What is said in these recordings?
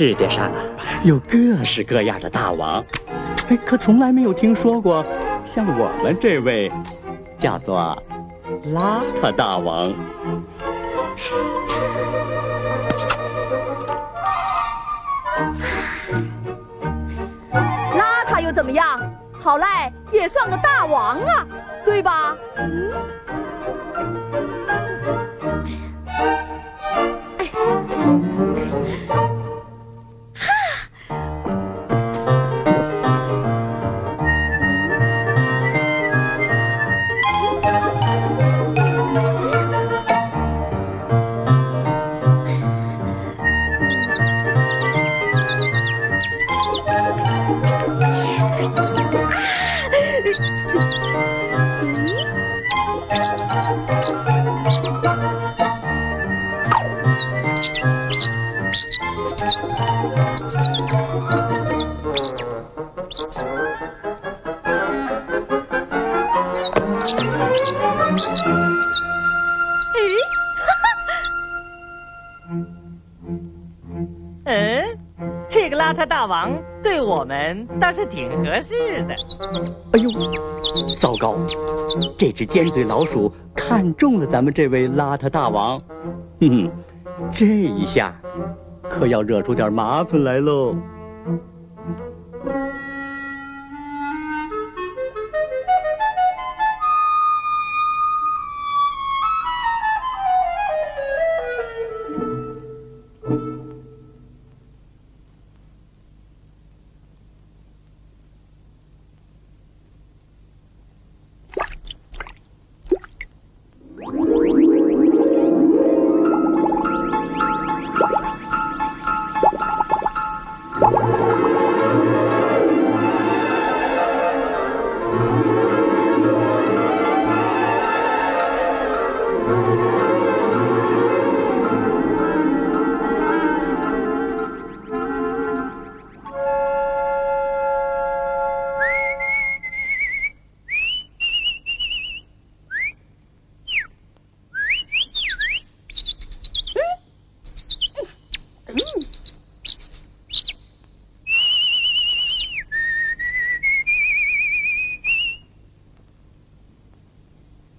世界上啊，有各式各样的大王，哎，可从来没有听说过像我们这位叫做邋遢大王。邋遢又怎么样？好赖也算个大王啊，对吧？嗯，嗯这个邋遢大王对我们倒是挺合适的。哎呦，糟糕！这只尖嘴老鼠看中了咱们这位邋遢大王，哼哼，这一下可要惹出点麻烦来喽。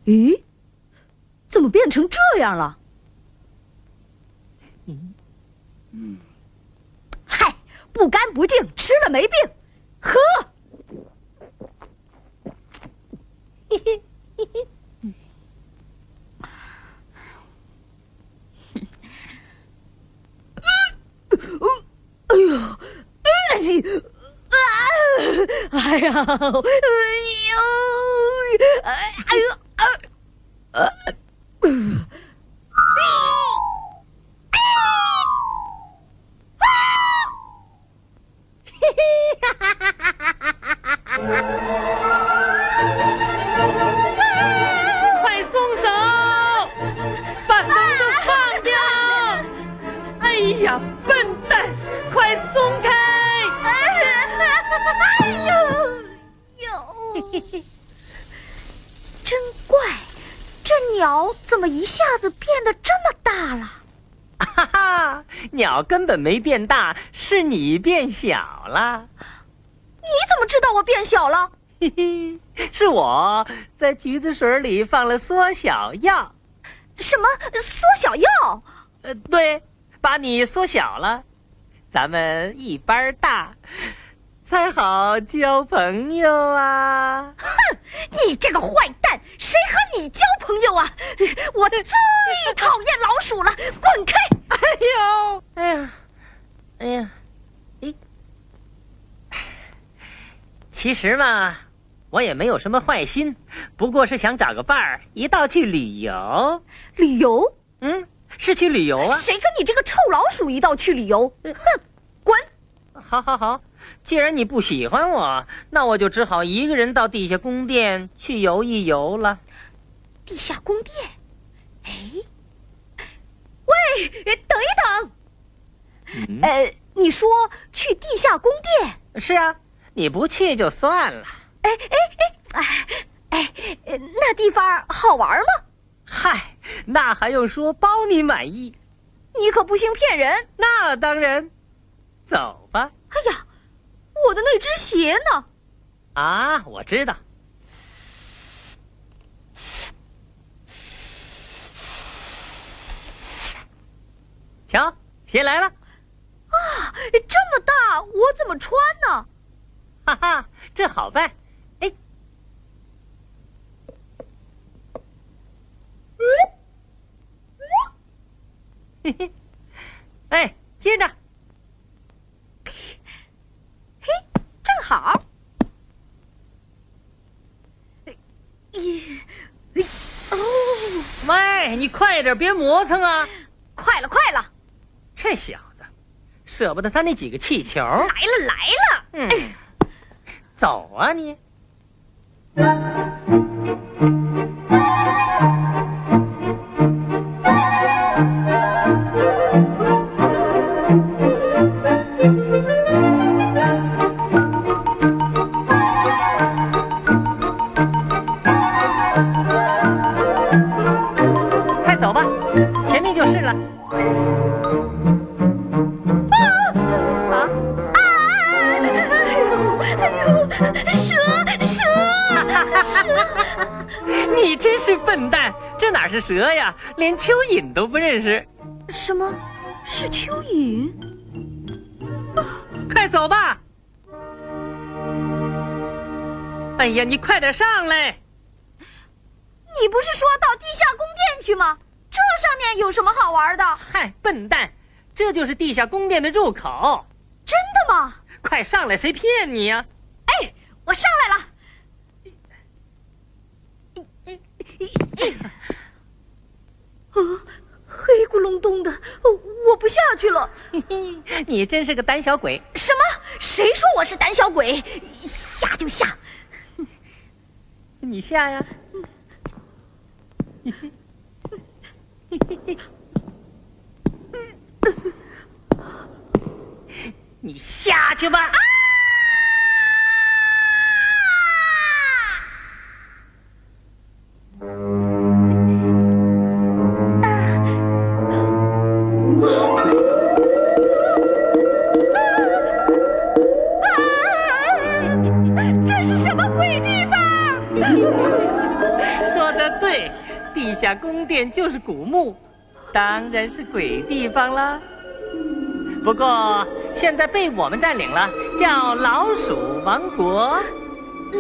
咦，怎么变成这样了？嗯，嗯嗨，不干不净，吃了没病，喝。嘿嘿嘿嘿哎呦，哎呀，哎呦，哎哎呦，么一下子变得这么大了？哈哈，鸟根本没变大，是你变小了。你怎么知道我变小了？嘿嘿，是我在橘子水里放了缩小药。什么缩小药？呃，对，把你缩小了，咱们一般大，才好交朋友啊！哼，你这个坏蛋，谁和你交朋友啊？我最讨厌老鼠了，滚开！哎呦，哎呀，哎呀，哎，其实嘛，我也没有什么坏心，不过是想找个伴儿，一道去旅游。旅游？嗯，是去旅游啊。谁跟你这个臭老鼠一道去旅游？哼，滚！好，好，好。既然你不喜欢我，那我就只好一个人到地下宫殿去游一游了。地下宫殿？哎，喂，等一等。嗯、呃，你说去地下宫殿？是啊，你不去就算了。哎哎哎哎哎，那地方好玩吗？嗨，那还用说，包你满意。你可不兴骗人。那当然，走吧。我的那只鞋呢？啊，我知道。瞧，鞋来了。啊，这么大，我怎么穿呢？哈哈，这好办。哎，嘿嘿，哎，接着。嘿，正好。咦，哦，喂，你快点，别磨蹭啊！快了，快了。这小子，舍不得他那几个气球。来了，来了。嗯，走啊你！是笨蛋，这哪是蛇呀？连蚯蚓都不认识。什么？是蚯蚓？快走吧！哎呀，你快点上来！你不是说到地下宫殿去吗？这上面有什么好玩的？嗨，笨蛋，这就是地下宫殿的入口。真的吗？快上来，谁骗你呀、哎，我上来了。啊，黑咕隆咚的，我不下去了。你真是个胆小鬼！什么？谁说我是胆小鬼？下就下。你下呀！你下去吧！这 说的对，地下宫殿就是古墓，当然是鬼地方啦。不过现在被我们占领了，叫老鼠王国。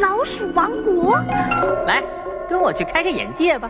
老鼠王国？来，跟我去开开眼界吧。